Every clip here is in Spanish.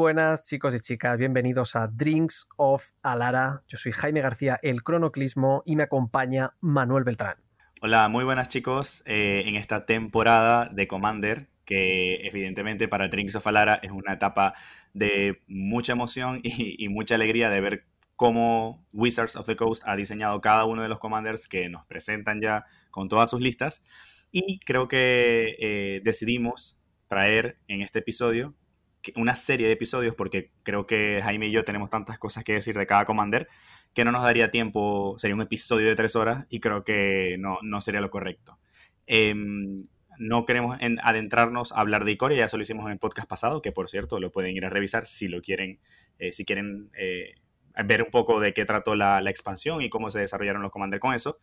buenas chicos y chicas, bienvenidos a Drinks of Alara. Yo soy Jaime García, el cronoclismo, y me acompaña Manuel Beltrán. Hola, muy buenas chicos. Eh, en esta temporada de Commander, que evidentemente para Drinks of Alara es una etapa de mucha emoción y, mucha alegría de ver cómo Wizards of the Coast ha diseñado cada uno de los Commanders que nos presentan ya con todas sus listas. Y creo que eh, decidimos traer en este episodio una serie de episodios, porque creo que Jaime y yo tenemos tantas cosas que decir de cada Commander, que no nos daría tiempo, sería un episodio de tres horas y creo que no, no sería lo correcto. Em, no queremos adentrarnos a hablar de Icoria, ya eso lo hicimos en el podcast pasado, que por cierto lo pueden ir a revisar si lo quieren, eh, si quieren eh, ver un poco de qué trató la, la, expansión y cómo se desarrollaron los Commander con eso.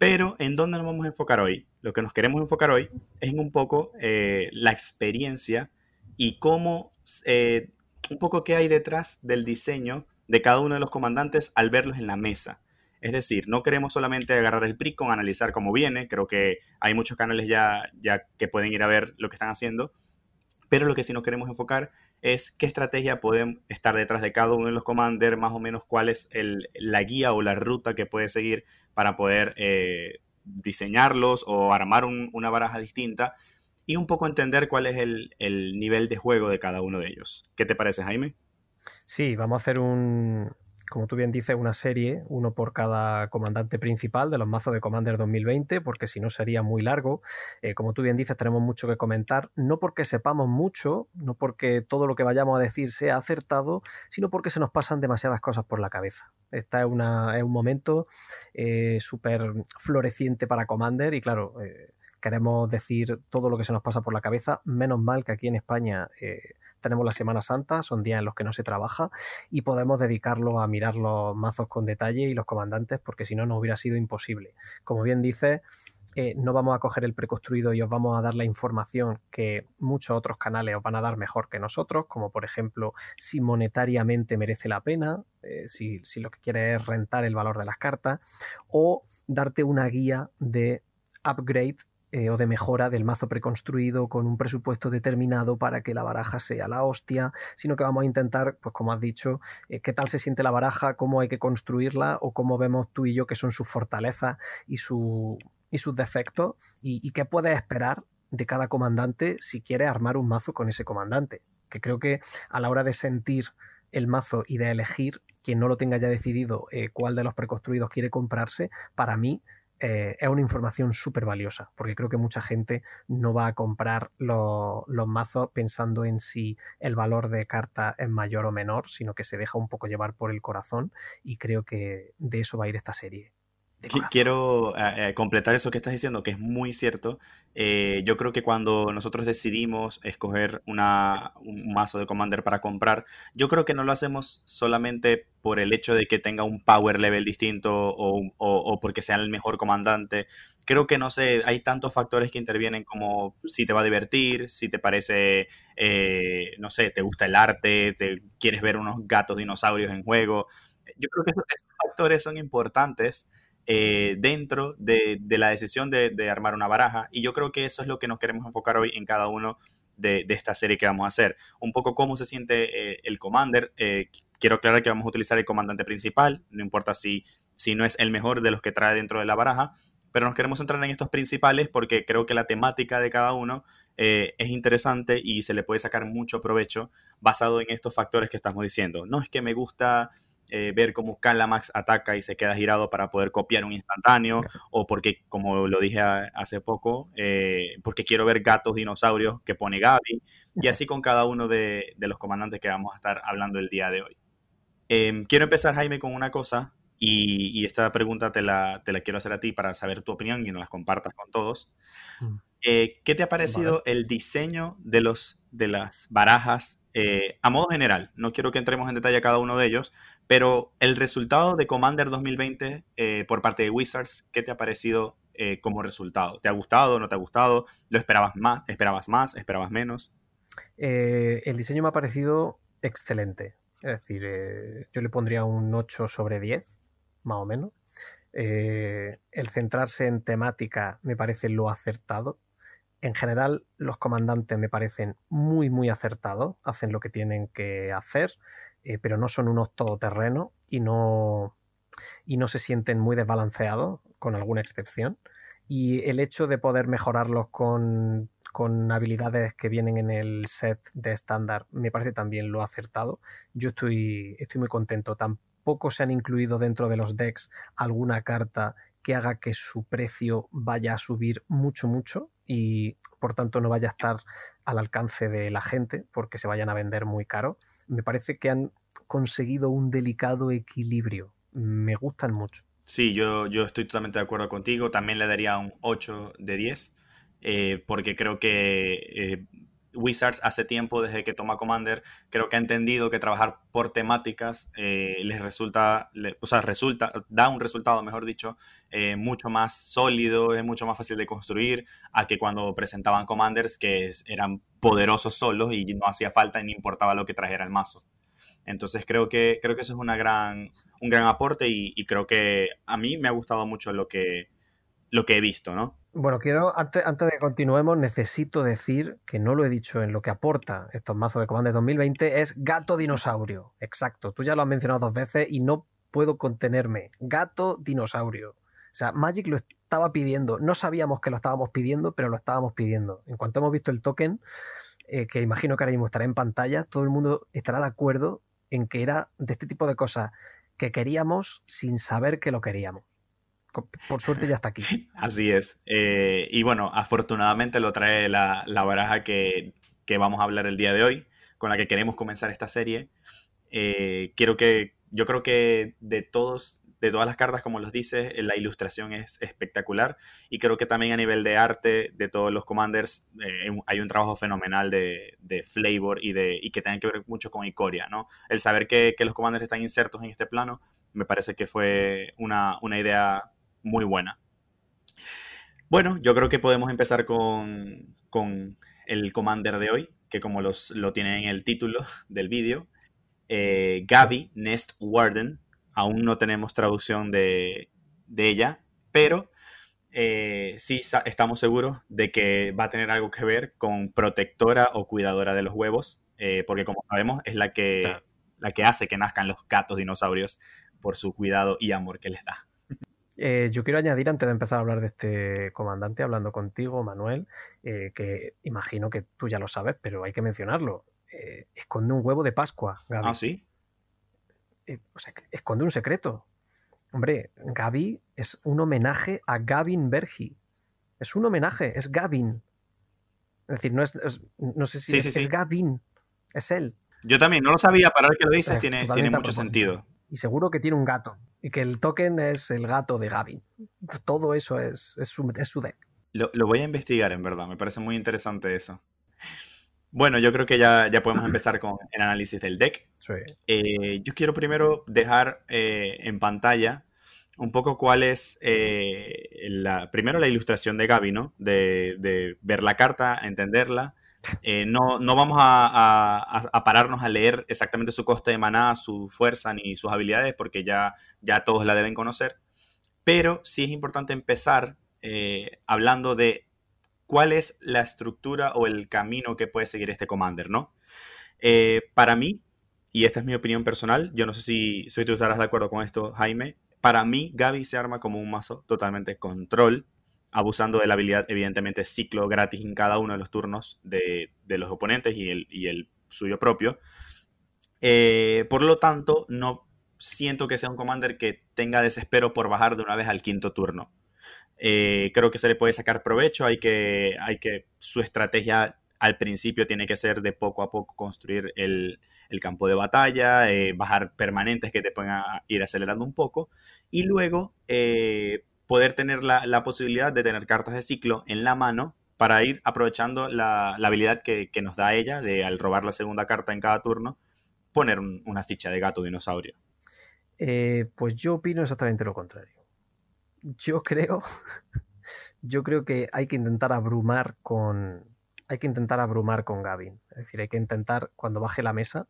Pero en dónde nos vamos a enfocar hoy, lo que nos queremos enfocar hoy es en un poco eh, la experiencia y cómo, eh, un poco qué hay detrás del diseño de cada uno de los comandantes al verlos en la mesa. Es decir, no queremos solamente agarrar el PRICON, analizar cómo viene, creo que hay muchos canales ya, ya que pueden ir a ver lo que están haciendo, pero lo que sí nos queremos enfocar es qué estrategia pueden estar detrás de cada uno de los commanders, más o menos cuál es la guía o la ruta que puede seguir para poder eh, diseñarlos o armar una baraja distinta y un poco entender cuál es el, nivel de juego de cada uno de ellos. ¿Qué te parece, Jaime? Sí, vamos a hacer un, como tú bien dices, una serie, uno por cada comandante principal de los mazos de Commander 2020, porque si no sería muy largo. Eh, como tú bien dices, tenemos mucho que comentar, no porque sepamos mucho, no porque todo lo que vayamos a decir sea acertado, sino porque se nos pasan demasiadas cosas por la cabeza. Este es, una, es un momento eh, súper floreciente para Commander y claro, eh, queremos decir todo lo que se nos pasa por la cabeza. Menos mal que aquí en España eh, tenemos la Semana Santa, son días en los que no se trabaja y podemos dedicarlo a mirar los mazos con detalle y los comandantes, porque si no, no hubiera sido imposible. Como bien dice, eh, no vamos a coger el preconstruido y os vamos a dar la información que muchos otros canales os van a dar mejor que nosotros, como por ejemplo si monetariamente merece la pena, eh, si, si lo que quieres es rentar el valor de las cartas, o darte una guía de upgrade eh, o de mejora del mazo preconstruido con un presupuesto determinado para que la baraja sea la hostia, sino que vamos a intentar, pues como has dicho, eh, qué tal se siente la baraja, cómo hay que construirla o cómo vemos tú y yo que son sus fortalezas y, su, y sus defectos y, qué puedes esperar de cada comandante si quiere armar un mazo con ese comandante. Que creo que a la hora de sentir el mazo y de elegir, quien no lo tenga ya decidido eh, cuál de los preconstruidos quiere comprarse, para mí eh, es una información súper valiosa, porque creo que mucha gente no va a comprar los mazos pensando en si el valor de carta es mayor o menor, sino que se deja un poco llevar por el corazón y creo que de eso va a ir esta serie. Quiero eh, eh, completar eso que estás diciendo, que es muy cierto. Eh, yo creo que cuando nosotros decidimos escoger una, un mazo de Commander para comprar, yo creo que no lo hacemos solamente por el hecho de que tenga un power level distinto o, o, porque sea el mejor comandante. Creo que, no sé, hay tantos factores que intervienen como si te va a divertir, si te parece, no sé, te gusta el arte, te quieres ver unos gatos dinosaurios en juego. Yo creo que esos factores son importantes eh, dentro de, la decisión de, armar una baraja. Y yo creo que eso es lo que nos queremos enfocar hoy en cada uno de, esta serie que vamos a hacer. Un poco cómo se siente eh, el commander. Eh, quiero aclarar que vamos a utilizar el comandante principal, no importa si, si no es el mejor de los que trae dentro de la baraja, pero nos queremos centrar en estos principales porque creo que la temática de cada uno es interesante y se le puede sacar mucho provecho basado en estos factores que estamos diciendo. No es que me gusta eh, ver cómo Calamax ataca y se queda girado para poder copiar un instantáneo, o porque, como lo dije hace poco, eh, porque quiero ver gatos dinosaurios que pone Gaby, y así con cada uno de, los comandantes que vamos a estar hablando el día de hoy. Em, quiero empezar, Jaime, con una cosa, y, esta pregunta te la, te la, quiero hacer a ti para saber tu opinión y nos las compartas con todos. Mm. Eh, ¿Qué te ha parecido el diseño de, los, de las barajas a modo general? No quiero que entremos en detalle a cada uno de ellos, pero el resultado de Commander 2020 eh, por parte de Wizards, ¿qué te ha parecido eh, como resultado? ¿Te ha gustado? ¿No te ha gustado? ¿Lo esperabas más? ¿Esperabas más? ¿Esperabas menos? Eh, el diseño me ha parecido excelente. Es decir, yo le pondría un 8 sobre 10, más o menos. el centrarse en temática me parece lo acertado. En general, los comandantes me parecen muy, muy acertados, hacen lo que tienen que hacer, eh, pero no son unos todoterrenos y no, y no se sienten muy desbalanceados, con alguna excepción. Y el hecho de poder mejorarlos con, con habilidades que vienen en el set de estándar me parece también lo acertado. Yo estoy, estoy muy contento. Tampoco se han incluido dentro de los decks alguna carta que haga que su precio vaya a subir mucho, mucho y por tanto no vaya a estar al alcance de la gente porque se vayan a vender muy caro. Me parece que han conseguido un delicado equilibrio. Me gustan mucho. Sí, yo, yo estoy totalmente de acuerdo contigo. También le daría un 8 de 10 eh, porque creo que eh, Wizards hace tiempo, desde que toma Commander, creo que ha entendido que trabajar por temáticas eh, les resulta, o sea, resulta, da un resultado, mejor dicho, eh, mucho más sólido, es mucho más fácil de construir a que cuando presentaban Commanders que eran poderosos solos y no hacía falta ni importaba lo que trajera el mazo. Entonces creo que, creo que eso es una gran, un gran aporte y, y creo que a mí me ha gustado mucho lo que, lo que he visto, ¿no? Bueno, quiero, antes, antes de que continuemos, necesito decir, que no lo he dicho en lo que aporta estos mazos de Commander 2020, es gato dinosaurio. Exacto, tú ya lo has mencionado dos veces y no puedo contenerme. Gato dinosaurio. O sea, Magic lo estaba pidiendo. No sabíamos que lo estábamos pidiendo, pero lo estábamos pidiendo. En cuanto hemos visto el token, eh, que imagino que ahora mismo estará en pantalla, todo el mundo estará de acuerdo en que era de este tipo de cosas que queríamos sin saber que lo queríamos por suerte ya está aquí. Así es. Eh, y bueno, afortunadamente lo trae la, baraja que, vamos a hablar el día de hoy, con la que queremos comenzar esta serie. Eh, quiero que, yo creo que de todos, de todas las cartas, como los dices, la ilustración es espectacular. Y creo que también a nivel de arte de todos los commanders eh, hay un trabajo fenomenal de, flavor y, de, y que tiene que ver mucho con Icoria, ¿no? El saber que, los commanders están insertos en este plano me parece que fue una, una idea muy buena. Bueno, yo creo que podemos empezar con, el commander de hoy, que como los, lo tiene en el título del vídeo, eh, Gaby Nest Warden. Aún no tenemos traducción de, ella, pero eh, sí estamos seguros de que va a tener algo que ver con protectora o cuidadora de los huevos, eh, porque como sabemos es la que, la que hace que nazcan los gatos dinosaurios por su cuidado y amor que les da. Eh, yo quiero añadir, antes de empezar a hablar de este comandante, hablando contigo, Manuel, eh, que imagino que tú ya lo sabes, pero hay que mencionarlo. Eh, esconde un huevo de Pascua, Gaby. ¿Ah, sí? o sea, esconde un secreto. Hombre, Gaby es un homenaje a Gavin Bergi. Es un homenaje, es Gavin. Es decir, no, es, no sé si es, Gavin, es él. Yo también, no lo sabía, para el que lo dices tiene, tiene mucho sentido. Y seguro que tiene un gato. Y que el token es el gato de Gavin. Todo eso es, es, su, deck. Lo, voy a investigar, en verdad. Me parece muy interesante eso. Bueno, yo creo que ya, ya podemos empezar con el análisis del deck. Eh, yo quiero primero dejar eh, en pantalla un poco cuál es eh, la, primero la ilustración de Gaby, ¿no? De, de, ver la carta, entenderla, eh, no, no, vamos a, pararnos a leer exactamente su coste de maná, su fuerza ni sus habilidades, porque ya, ya todos la deben conocer. Pero sí es importante empezar eh, hablando de cuál es la estructura o el camino que puede seguir este commander, ¿no? Eh, para mí, y esta es mi opinión personal, yo no sé si, tú estarás de acuerdo con esto, Jaime, para mí Gaby se arma como un mazo totalmente control, abusando de la habilidad, evidentemente, ciclo gratis en cada uno de los turnos de, los oponentes y el, suyo propio. Eh, por lo tanto, no siento que sea un commander que tenga desespero por bajar de una vez al quinto turno. Eh, creo que se le puede sacar provecho, hay que, hay que, su estrategia al principio tiene que ser de poco a poco construir el, campo de batalla, eh, bajar permanentes que te puedan ir acelerando un poco, y luego poder tener la, posibilidad de tener cartas de ciclo en la mano para ir aprovechando la, habilidad que, nos da ella de al robar la segunda carta en cada turno, poner una ficha de gato dinosaurio. Eh, pues yo opino exactamente lo contrario. Yo creo, yo creo que hay que intentar abrumar con, hay que intentar abrumar con Gavin. Es decir, hay que intentar cuando baje la mesa,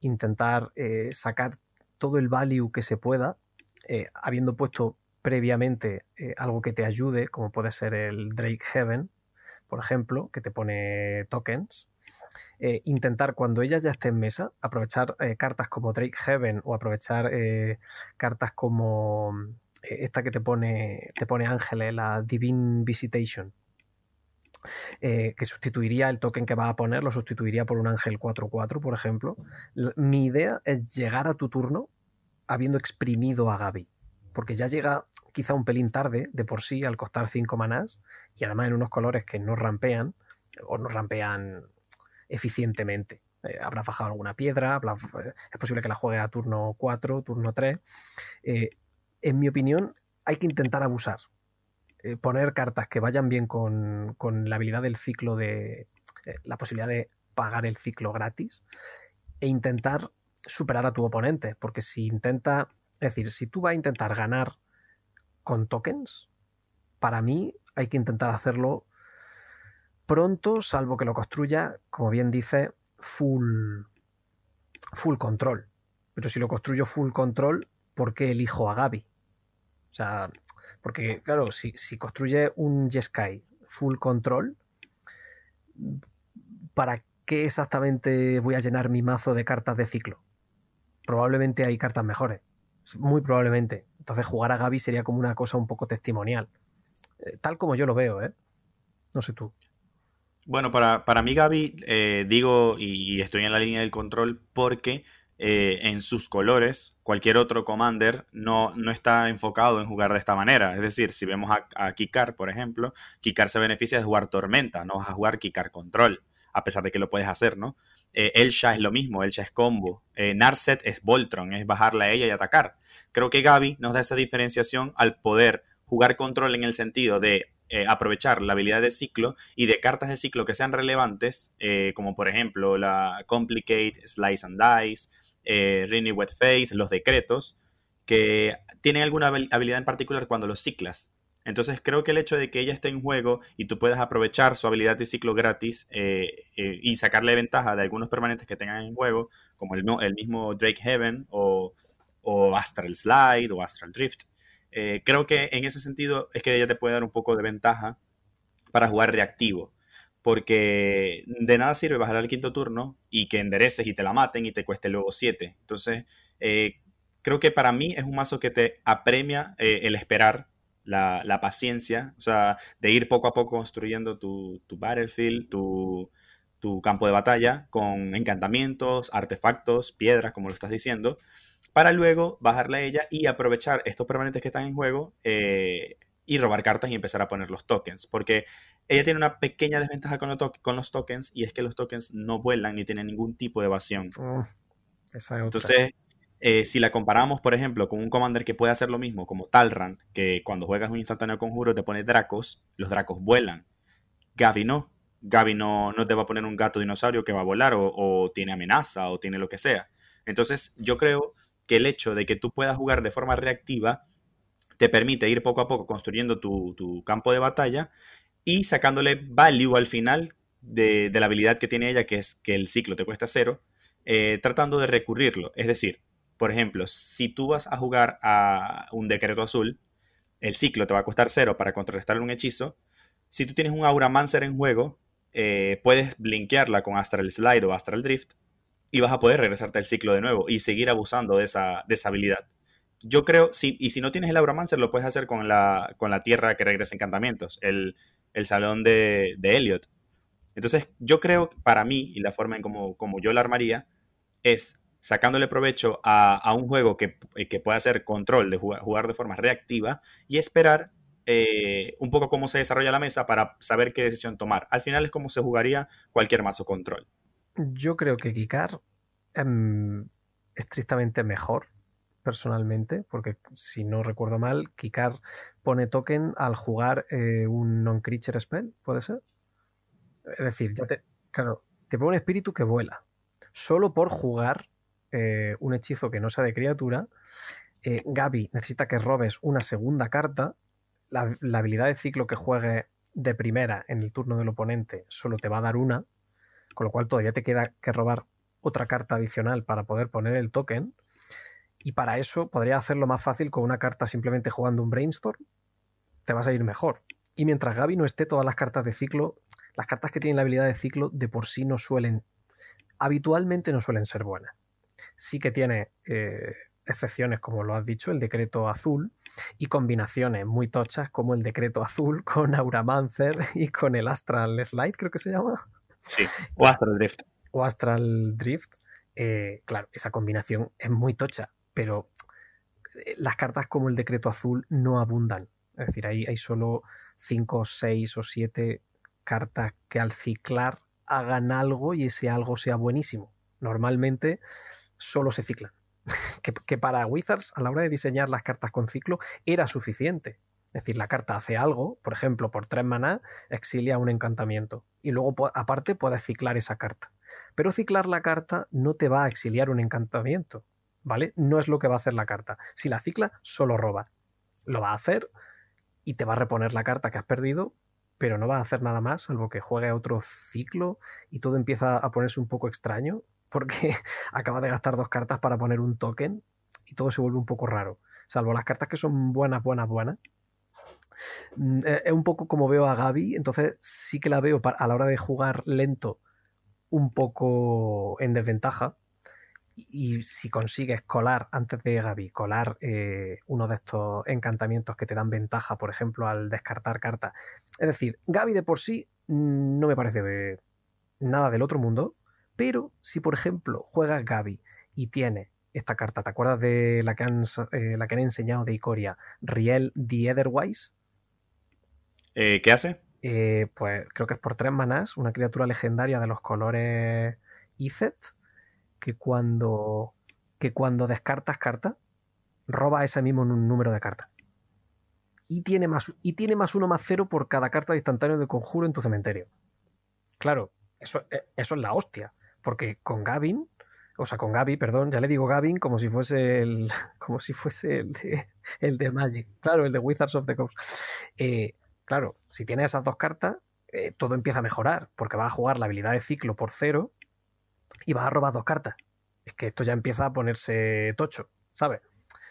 intentar eh, sacar todo el value que se pueda, eh, habiendo puesto previamente eh, algo que te ayude, como puede ser el Drake Heaven, por ejemplo, que te pone tokens, eh, intentar cuando ella ya esté en mesa, aprovechar eh, cartas como Drake Heaven o aprovechar cartas como esta que te pone, te pone Ángeles, la Divine Visitation, que sustituiría el token que vas a poner, lo sustituiría por un ángel 4-4, por ejemplo. mi idea es llegar a tu turno habiendo exprimido a Gaby, porque ya llega quizá un pelín tarde de por sí al costar 5 manás y además en unos colores que no rampean o no rampean eficientemente. Eh, habrá fajado alguna piedra, eh, es posible que la juegue a turno 4, turno 3. Eh, en mi opinión, hay que intentar abusar. poner cartas que vayan bien con, la habilidad del ciclo de. la posibilidad de pagar el ciclo gratis. E intentar superar a tu oponente. Porque si intenta. Es decir, si tú vas a intentar ganar con tokens, para mí hay que intentar hacerlo pronto, salvo que lo construya, como bien dice, full, full control. Pero si lo construyo full control, ¿por qué elijo a Gaby? O sea, porque claro, si, construye un Jeskai full control, ¿para qué exactamente voy a llenar mi mazo de cartas de ciclo? Probablemente hay cartas mejores. Muy probablemente. Entonces jugar a Gaby sería como una cosa un poco testimonial. Eh, tal como yo lo veo, ¿eh? No sé tú. Bueno, para, para mí Gaby, eh, digo, y, estoy en la línea del control porque eh, en sus colores, cualquier otro commander no, no está enfocado en jugar de esta manera. Es decir, si vemos a, Kikar, por ejemplo, Kikar se beneficia de jugar Tormenta, no vas a jugar Kikar Control, a pesar de que lo puedes hacer, ¿no? Eh, Elsha es lo mismo, Elsha es combo. Narset es Voltron, es bajarla a ella y atacar. Creo que Gaby nos da esa diferenciación al poder jugar control en el sentido de eh, aprovechar la habilidad de ciclo y de cartas de ciclo que sean relevantes, eh, como por ejemplo la Complicate, Slice and Dice, eh, Wet Faith, los decretos, que tienen alguna habilidad en particular cuando los ciclas. Entonces creo que el hecho de que ella esté en juego y tú puedas aprovechar su habilidad de ciclo gratis eh, y sacarle ventaja de algunos permanentes que tengan en juego, como el, mismo Drake Heaven o, o Astral Slide o Astral Drift, eh, creo que en ese sentido es que ella te puede dar un poco de ventaja para jugar reactivo. Porque de nada sirve bajar al quinto turno y que endereces y te la maten y te cueste luego 7. Entonces, eh, creo que para mí es un mazo que te apremia eh, el esperar, la, paciencia, o sea, de ir poco a poco construyendo tu, battlefield, tu, tu campo de batalla con encantamientos, artefactos, piedras, como lo estás diciendo, para luego bajarla a ella y aprovechar estos permanentes que están en juego eh, y robar cartas y empezar a poner los tokens. Porque ella tiene una pequeña desventaja con, los tokens y es que los tokens no vuelan ni tienen ningún tipo de evasión. Mm, Entonces, eh, si la comparamos, por ejemplo, con un commander que puede hacer lo mismo, como Talrand, que cuando juegas un instantáneo conjuro te pone dracos, los dracos vuelan. Gaby no. Gaby no, no te va a poner un gato dinosaurio que va a volar o, o tiene amenaza o tiene lo que sea. Entonces, yo creo que el hecho de que tú puedas jugar de forma reactiva te permite ir poco a poco construyendo tu, campo de batalla y sacándole value al final de, la habilidad que tiene ella, que es que el ciclo te cuesta cero, eh, tratando de recurrirlo. Es decir, por ejemplo, si tú vas a jugar a un decreto azul, el ciclo te va a costar cero para contrarrestar un hechizo. Si tú tienes un Aura Mancer en juego, eh, puedes blinkearla con Astral Slide o Astral Drift y vas a poder regresarte al ciclo de nuevo y seguir abusando de esa, de esa habilidad. Yo creo, sí, y si no tienes el Auramancer, lo puedes hacer con la, con la tierra que regresa encantamientos, el, el salón de, de Elliot. Entonces, yo creo, para mí, y la forma en como, como yo la armaría, es sacándole provecho a, a un juego que, que pueda hacer control, de jugar, jugar de forma reactiva, y esperar eh, un poco cómo se desarrolla la mesa para saber qué decisión tomar. Al final es como se jugaría cualquier mazo control. Yo creo que Kikar es em, estrictamente mejor, personalmente, porque si no recuerdo mal, Kikar pone token al jugar eh, un non-creature spell, ¿puede ser? Es decir, ya te, claro, te pone un espíritu que vuela. Solo por jugar eh, un hechizo que no sea de criatura, eh, Gaby necesita que robes una segunda carta. La, la habilidad de ciclo que juegue de primera en el turno del oponente solo te va a dar una, con lo cual todavía te queda que robar otra carta adicional para poder poner el token. Y para eso podría hacerlo más fácil con una carta simplemente jugando un brainstorm. Te vas a ir mejor. Y mientras Gaby no esté, todas las cartas de ciclo las cartas que tienen la habilidad de ciclo de por sí no suelen, habitualmente no suelen ser buenas. Sí que tiene eh, excepciones, como lo has dicho, el decreto azul, y combinaciones muy tochas como el decreto azul con Auramancer y con el Astral Slide, creo que se llama. Sí, o Astral Drift. O Astral Drift. Eh, claro, esa combinación es muy tocha, pero eh, las cartas como el decreto azul no abundan. Es decir, hay, hay solo 5, 6 o 7 cartas que al ciclar hagan algo y ese algo sea buenísimo. Normalmente solo se ciclan. que, para Wizards, a la hora de diseñar las cartas con ciclo, era suficiente. Es decir, la carta hace algo, por ejemplo, por tres maná, exilia un encantamiento. Y luego, aparte, puedes ciclar esa carta. Pero ciclar la carta no te va a exiliar un encantamiento. ¿Vale? No es lo que va a hacer la carta. Si la cicla, solo roba. Lo va a hacer y te va a reponer la carta que has perdido, pero no va a hacer nada más, salvo que juegue otro ciclo y todo empieza a ponerse un poco extraño porque acaba de gastar dos cartas para poner un token y todo se vuelve un poco raro. Salvo las cartas que son buenas, buenas, buenas. Mm, eh, es un poco como veo a Gaby, entonces sí que la veo a la hora de jugar lento un poco en desventaja. Y si consigues colar antes de Gaby, colar eh, uno de estos encantamientos que te dan ventaja, por ejemplo, al descartar cartas. Es decir, Gaby de por sí mm, no me parece nada del otro mundo, pero si, por ejemplo, juega Gaby y tiene esta carta, ¿te acuerdas de la que han, eh, la que han enseñado de Icoria? Riel the Otherwise. Eh, ¿Qué hace? Eh, pues creo que es por tres manás, una criatura legendaria de los colores Izet, que cuando, que cuando descartas carta, roba ese mismo número de cartas. Y tiene, más, y tiene más uno más cero por cada carta de instantáneo de conjuro en tu cementerio. Claro, eso, eso es la hostia. Porque con Gavin, o sea, con Gaby, perdón, ya le digo Gavin como si fuese el, como si fuese el de, el de Magic, claro, el de Wizards of the Coast. Eh, claro, si tiene esas dos cartas, eh, todo empieza a mejorar, porque va a jugar la habilidad de ciclo por cero y va a robar dos cartas. Es que esto ya empieza a ponerse tocho, ¿sabes?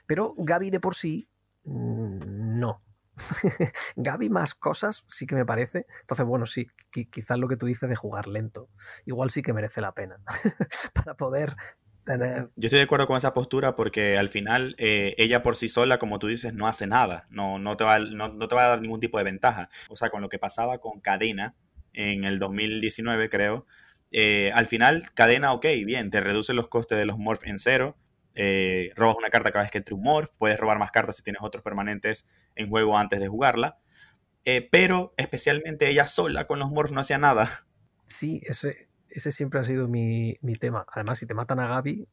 Pero Gaby de por sí, mm, no. Gaby más cosas sí que me parece. Entonces, bueno, sí, quizás lo que tú dices de jugar lento, igual sí que merece la pena para poder tener... Yo estoy de acuerdo con esa postura porque al final eh, ella por sí sola, como tú dices, no hace nada, no, no, te va, no, te va a dar ningún tipo de ventaja. O sea, con lo que pasaba con Cadena en el 2019, creo. Eh, al final, cadena, ok, bien, te reduce los costes de los morph en cero, eh, robas una carta cada vez que entre un morph, puedes robar más cartas si tienes otros permanentes en juego antes de jugarla. Eh, pero especialmente ella sola con los morphs no hacía nada. Sí, ese, ese siempre ha sido mi, tema. Además, si te matan a Gaby,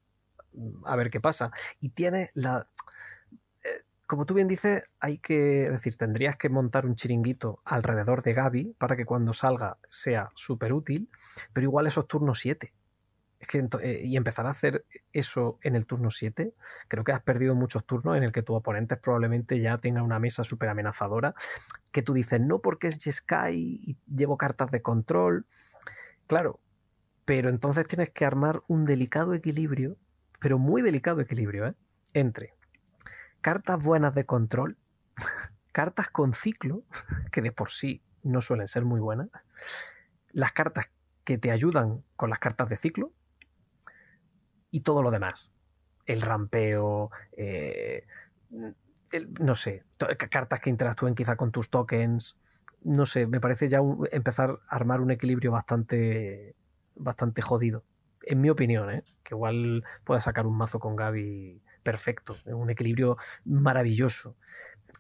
a ver qué pasa. Y tiene la. Eh, como tú bien dices, hay que. decir, tendrías que montar un chiringuito alrededor de Gaby para que cuando salga sea súper útil, pero igual esos turnos 7 eh, y empezar a hacer eso en el turno 7, creo que has perdido muchos turnos en el que tu oponente probablemente ya tenga una mesa súper amenazadora, que tú dices, no porque es Jeskai y llevo cartas de control. Claro, pero entonces tienes que armar un delicado equilibrio, pero muy delicado equilibrio, ¿eh? entre cartas buenas de control, cartas con ciclo, que de por sí no suelen ser muy buenas, las cartas que te ayudan con las cartas de ciclo, y todo lo demás. El rampeo, eh, no sé, cartas que interactúen quizá con tus tokens. No sé, me parece ya empezar a armar un equilibrio bastante, bastante jodido. En mi opinión, ¿eh? que igual pueda sacar un mazo con Gaby perfecto, un equilibrio maravilloso.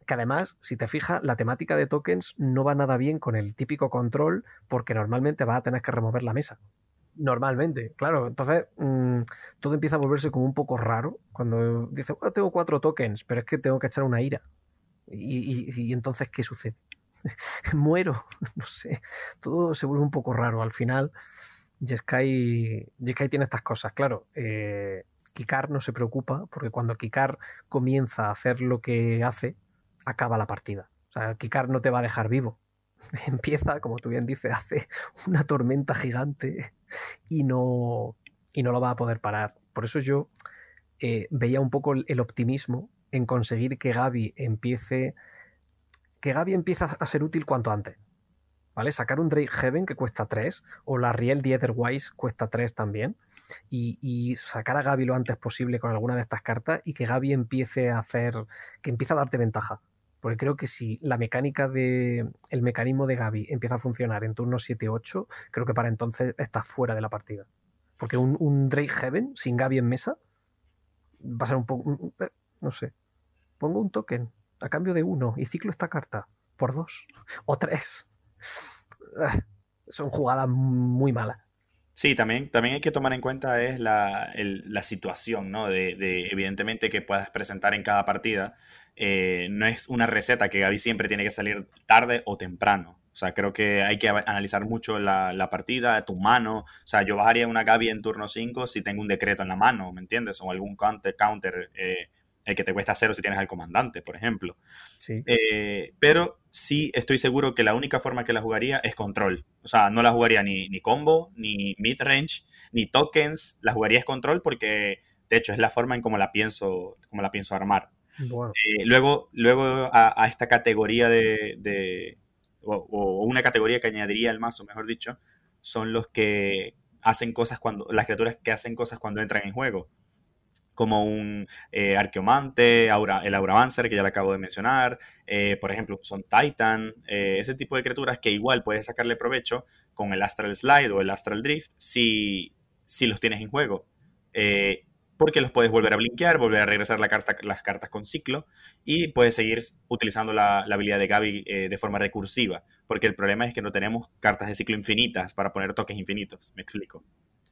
Que además, si te fijas, la temática de tokens no va nada bien con el típico control, porque normalmente vas a tener que remover la mesa. Normalmente, claro. Entonces, mm, todo empieza a volverse como un poco raro cuando dice, tengo cuatro tokens, pero es que tengo que echar una ira. Y, entonces, ¿qué sucede? Muero, no sé. Todo se vuelve un poco raro. Al final, Jeskai, tiene estas cosas. Claro, eh, Kikar no se preocupa porque cuando Kikar comienza a hacer lo que hace, acaba la partida. O sea, Kikar no te va a dejar vivo. empieza, como tú bien dices, hace una tormenta gigante y no, y no lo va a poder parar. Por eso yo eh, veía un poco el, optimismo en conseguir que Gaby empiece que Gaby empiece a ser útil cuanto antes. ¿vale? Sacar un Drake Heaven que cuesta 3, o la Riel the Otherwise cuesta 3 también, y, sacar a Gaby lo antes posible con alguna de estas cartas y que Gaby empiece a hacer, que empiece a darte ventaja. Porque creo que si la mecánica de. el mecanismo de Gaby empieza a funcionar en turno 7-8, creo que para entonces estás fuera de la partida. Porque un, Drake Heaven sin Gaby en mesa va a ser un poco. Eh, no sé. Pongo un token a cambio de uno y ciclo esta carta por dos o tres. Ah, son jugadas muy malas. Sí, también, también hay que tomar en cuenta es la, situación, ¿no? De, evidentemente que puedas presentar en cada partida. Eh, no es una receta que Gaby siempre tiene que salir tarde o temprano. O sea, creo que hay que analizar mucho la, partida, tu mano. O sea, yo bajaría una Gaby en turno 5 si tengo un decreto en la mano, ¿me entiendes? O algún counter, counter eh, el que te cuesta cero si tienes al comandante, por ejemplo. Sí. Eh, pero sí estoy seguro que la única forma que la jugaría es control. O sea, no la jugaría ni, ni combo, ni mid-range, ni tokens. La jugaría es control porque, de hecho, es la forma en cómo la pienso, cómo la pienso armar. Eh, luego, luego a, esta categoría de, o, una categoría que añadiría al mazo, mejor dicho, son los que hacen cosas cuando, las criaturas que hacen cosas cuando entran en juego como un eh, Arqueomante, Aura, el Auramancer, que ya le acabo de mencionar, eh, por ejemplo, son Titan, eh, ese tipo de criaturas que igual puedes sacarle provecho con el Astral Slide o el Astral Drift si, si los tienes en juego. porque los puedes volver a blinkear, volver a regresar la carta, las cartas con ciclo y puedes seguir utilizando la, la habilidad de Gaby de forma recursiva. Porque el problema es que no tenemos cartas de ciclo infinitas para poner toques infinitos. Me explico.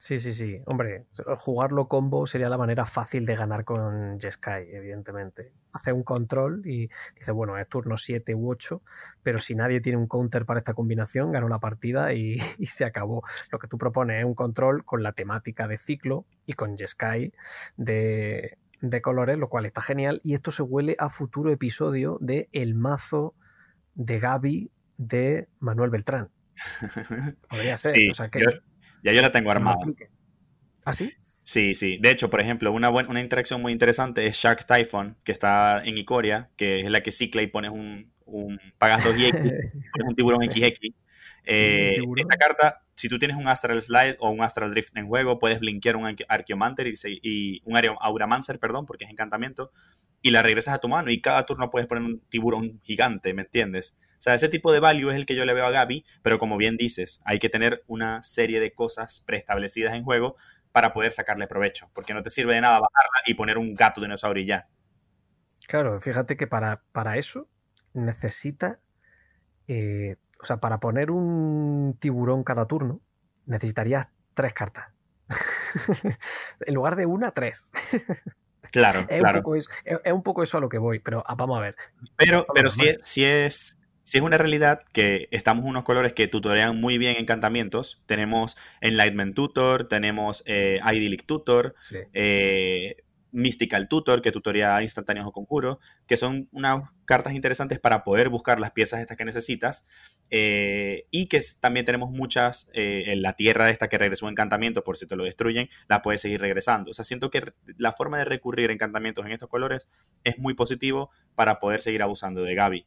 Sí, sí, sí. Hombre, jugarlo combo sería la manera fácil de ganar con Jeskai, evidentemente. Hace un control y dice, bueno, es turno 7 u 8, pero si nadie tiene un counter para esta combinación, ganó la partida y, se acabó. Lo que tú propones es un control con la temática de ciclo y con Jeskai de, de colores, lo cual está genial. Y esto se huele a futuro episodio de El mazo de Gaby de Manuel Beltrán. Podría ser. o sea, que, ya yo la tengo armada. ¿Ah, sí? Sí, sí. De hecho, por ejemplo, una, buena, una interacción muy interesante es Shark Typhon, que está en Icoria, que es la que cicla y pones un, un pagas 2 x pones un tiburón XX. Eh, esta carta, si tú tienes un Astral Slide o un Astral Drift en juego, puedes blinkear un Archeomancer y, y un Auramancer, perdón, porque es encantamiento, y la regresas a tu mano y cada turno puedes poner un tiburón gigante, ¿me entiendes? O sea, ese tipo de value es el que yo le veo a Gaby, pero como bien dices, hay que tener una serie de cosas preestablecidas en juego para poder sacarle provecho, porque no te sirve de nada bajarla y poner un gato dinosaurio y ya. Claro, fíjate que para, para eso necesita, eh, o sea, para poner un tiburón cada turno, necesitarías tres cartas. en lugar de una, tres. Claro, es, claro. Un poco eso, es, un poco eso a lo que voy, pero ah, vamos a ver. Pero, pero si, si, es, si es una realidad que estamos unos colores que tutorean muy bien encantamientos. Tenemos Enlightenment Tutor, tenemos eh, Idyllic Tutor, eh, Mystical Tutor, que tutoría instantáneos o conjuros, que son unas cartas interesantes para poder buscar las piezas estas que necesitas. Eh, y que también tenemos muchas, en la tierra esta que regresó encantamiento, por si te lo destruyen, la puedes seguir regresando. O sea, siento que la forma de recurrir a encantamientos en estos colores es muy positivo para poder seguir abusando de Gaby.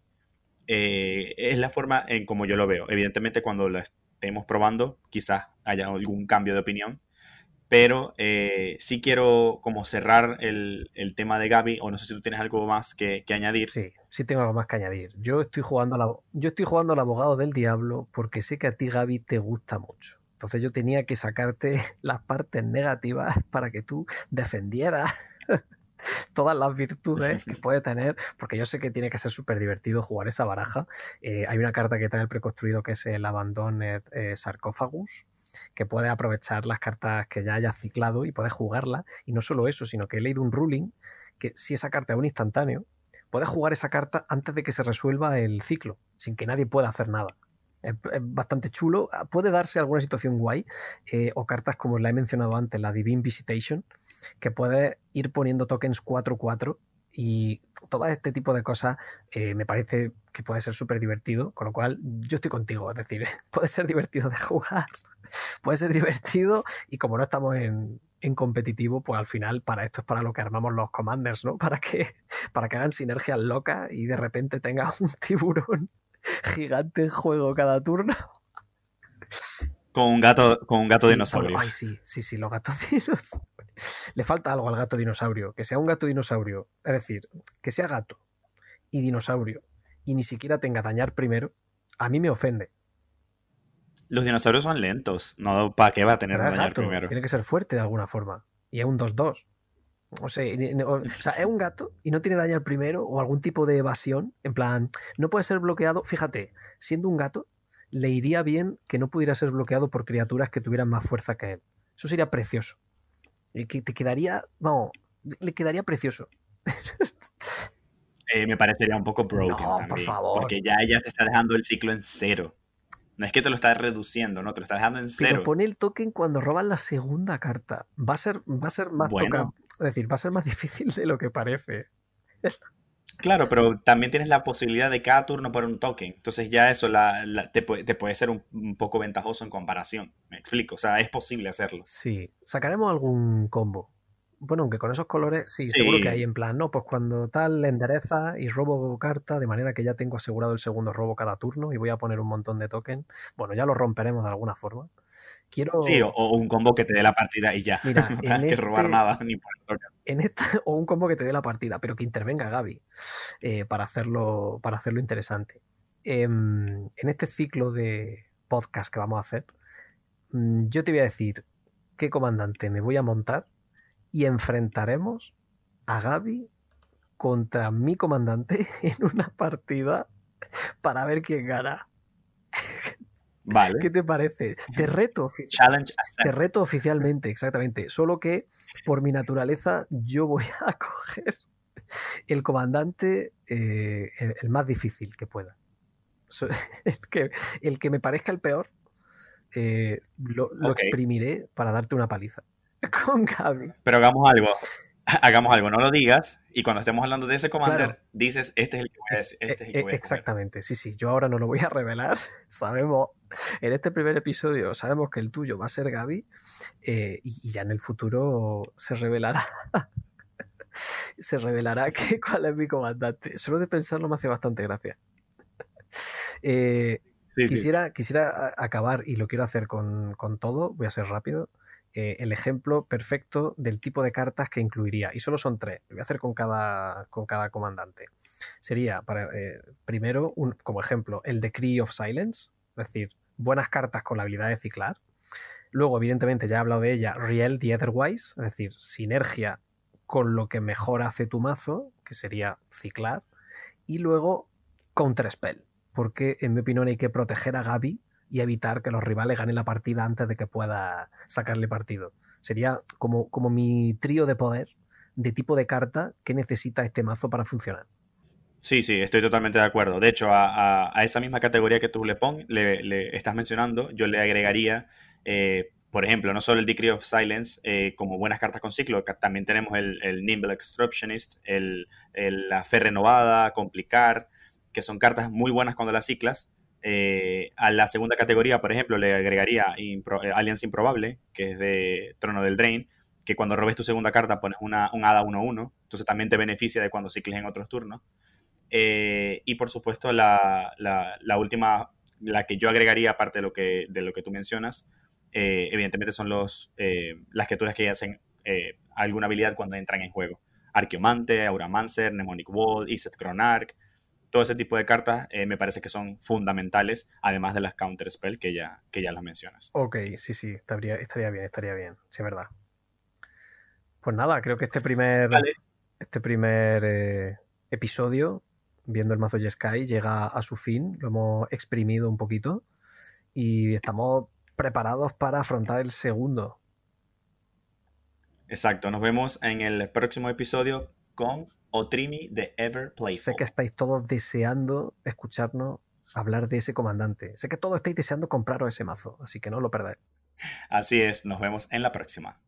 Eh, es la forma en como yo lo veo. Evidentemente, cuando la estemos probando, quizás haya algún cambio de opinión. Pero eh, sí quiero como cerrar el, tema de Gaby, o no sé si tú tienes algo más que, añadir. Sí, sí tengo algo más que añadir. Yo estoy jugando la, yo estoy jugando al abogado del diablo porque sé que a ti, Gaby, te gusta mucho. Entonces yo tenía que sacarte las partes negativas para que tú defendieras todas las virtudes que puede tener, porque yo sé que tiene que ser súper divertido jugar esa baraja. Eh, hay una carta que trae el preconstruido que es el Abandoned eh, Sarcophagus, que puede aprovechar las cartas que ya haya ciclado y puede jugarla. Y no solo eso, sino que he leído un ruling que si esa carta es un instantáneo, puedes jugar esa carta antes de que se resuelva el ciclo, sin que nadie pueda hacer nada es, bastante chulo. Ah, puede darse alguna situación guay eh, o cartas como la he mencionado antes, la Divine Visitation, que puede ir poniendo tokens 4-4 y todo este tipo de cosas eh, me parece que puede ser súper divertido, con lo cual yo estoy contigo, es decir, puede ser divertido de jugar, puede ser divertido y como no estamos en, en, competitivo, pues al final para esto es para lo que armamos los commanders, ¿no? Para que, para que hagan sinergias locas y de repente tengas un tiburón gigante en juego cada turno. Con un gato, con un gato Sí, dinosaurio. bueno, ay, sí, sí, sí, los gatos dinosaurios. Le falta algo al gato dinosaurio. Que sea un gato dinosaurio. Es decir, que sea gato y dinosaurio y ni siquiera tenga dañar primero, a mí me ofende. Los dinosaurios son lentos. No, ¿para qué va a tener dañar gato, primero? tiene que ser fuerte de alguna forma. Y es un 2-2. O sea, o sea, es un gato y no tiene dañar primero o algún tipo de evasión. En plan, no puede ser bloqueado. Fíjate, siendo un gato, le iría bien que no pudiera ser bloqueado por criaturas que tuvieran más fuerza que él. Eso sería precioso. Y que te quedaría, vamos, le quedaría precioso. Eh, me parecería un poco broken No, por favor. Porque ya ella te está dejando el ciclo en cero. No es que te lo está reduciendo, no, te lo está dejando en Pero cero. pone el token cuando roban la segunda carta. Va a ser, va a ser más Bueno. toca- Es decir, va a ser más difícil de lo que parece. Claro, pero también tienes la posibilidad de cada turno por un token. Entonces ya eso la- la- te, puede, te puede ser un, un poco ventajoso en comparación. Me explico. O sea, es posible hacerlo. Sí. ¿Sacaremos algún combo? Bueno, aunque con esos colores, sí, seguro Sí. que hay en plan, ¿no? Pues cuando tal le endereza y robo carta, de manera que ya tengo asegurado el segundo robo cada turno y voy a poner un montón de token. Bueno, ya lo romperemos de alguna forma. Quiero. Sí, o, o un combo que te dé la partida y ya. Mira, no en tienes que robar este- nada ni token. en esta, o un combo que te dé la partida, pero que intervenga Gaby eh, para, hacerlo, para hacerlo interesante. Em, en este ciclo de podcast que vamos a hacer, mm, yo te voy a decir qué comandante me voy a montar y enfrentaremos a Gaby contra mi comandante en una partida para ver quién gana. Vale. ¿Qué te parece? Te reto, Challenge te reto oficialmente, exactamente. Solo que por mi naturaleza yo voy a coger el comandante eh, el, el más difícil que pueda. So- El que, el que me parezca el peor, eh, lo, exprimiré para darte una paliza. Con Gaby. Pero hagamos algo. Hagamos algo, no lo digas. Y cuando estemos hablando de ese Claro. dices, este es el que voy a decir. Este es el que Eh, voy a escoger". Exactamente, sí, sí. Yo ahora no lo voy a revelar. Sabemos, en este primer episodio, sabemos que el tuyo va a ser Gaby eh, y, y ya en el futuro se revelará. se revelará que, cuál es mi comandante. Solo de pensarlo me hace bastante gracia. Eh, Sí, sí. Quisiera, quisiera acabar, y lo quiero hacer con, con todo, voy a ser rápido, eh, el ejemplo perfecto del tipo de cartas que incluiría. Y solo son tres, lo voy a hacer con cada, con cada comandante. Sería, para, eh, primero, un- como ejemplo, el Decree of Silence, es decir, buenas cartas con la habilidad de ciclar. Luego, evidentemente, ya he hablado de ella, Riel the Otherwise, es decir, sinergia con lo que mejor hace tu mazo, que sería ciclar. Y luego, Counterspell, porque en mi opinión hay que proteger a Gaby y evitar que los rivales ganen la partida antes de que pueda sacarle partido. Sería como, como mi trío de poder de tipo de carta que necesita este mazo para funcionar. Sí, sí, estoy totalmente de acuerdo. De hecho, a, esa misma categoría que tú le, pon, le, estás mencionando, yo le agregaría, eh, por ejemplo, no solo el Decree of Silence, eh, como buenas cartas con ciclo, también tenemos el, Nimble Extractionist, el, la Fe Renovada, Complicar, que son cartas muy buenas cuando las ciclas. Eh, a la segunda categoría, por ejemplo, le agregaría Impro- Alianza Improbable, que es de Trono del Drain, que cuando robes tu segunda carta pones una, un Hada 1-1, entonces también te beneficia de cuando cicles en otros turnos. Eh, y por supuesto, la, la- la última, la que yo agregaría, aparte de lo que, de lo que tú mencionas, eh, evidentemente son los, eh, las criaturas que hacen alguna habilidad cuando entran en juego. Arqueomante, Auramancer, Mnemonic Wall, Iset Chronarch, todo ese tipo de cartas me parece que son fundamentales, además de las Counter Spell que ya, que ya las mencionas. Ok, sí, sí, estaría, estaría bien, estaría bien, sí, es verdad. Pues nada, creo que este primer, Vale. este primer episodio, viendo el mazo Sky, llega a su fin, lo hemos exprimido un poquito y estamos preparados para afrontar el segundo. Exacto, nos vemos en el próximo episodio con Otrimi de Ever Playful. Sé que estáis todos deseando escucharnos hablar de ese comandante. Sé que todos estáis deseando compraros ese mazo, así que no lo perdáis. Así es, nos vemos en la próxima.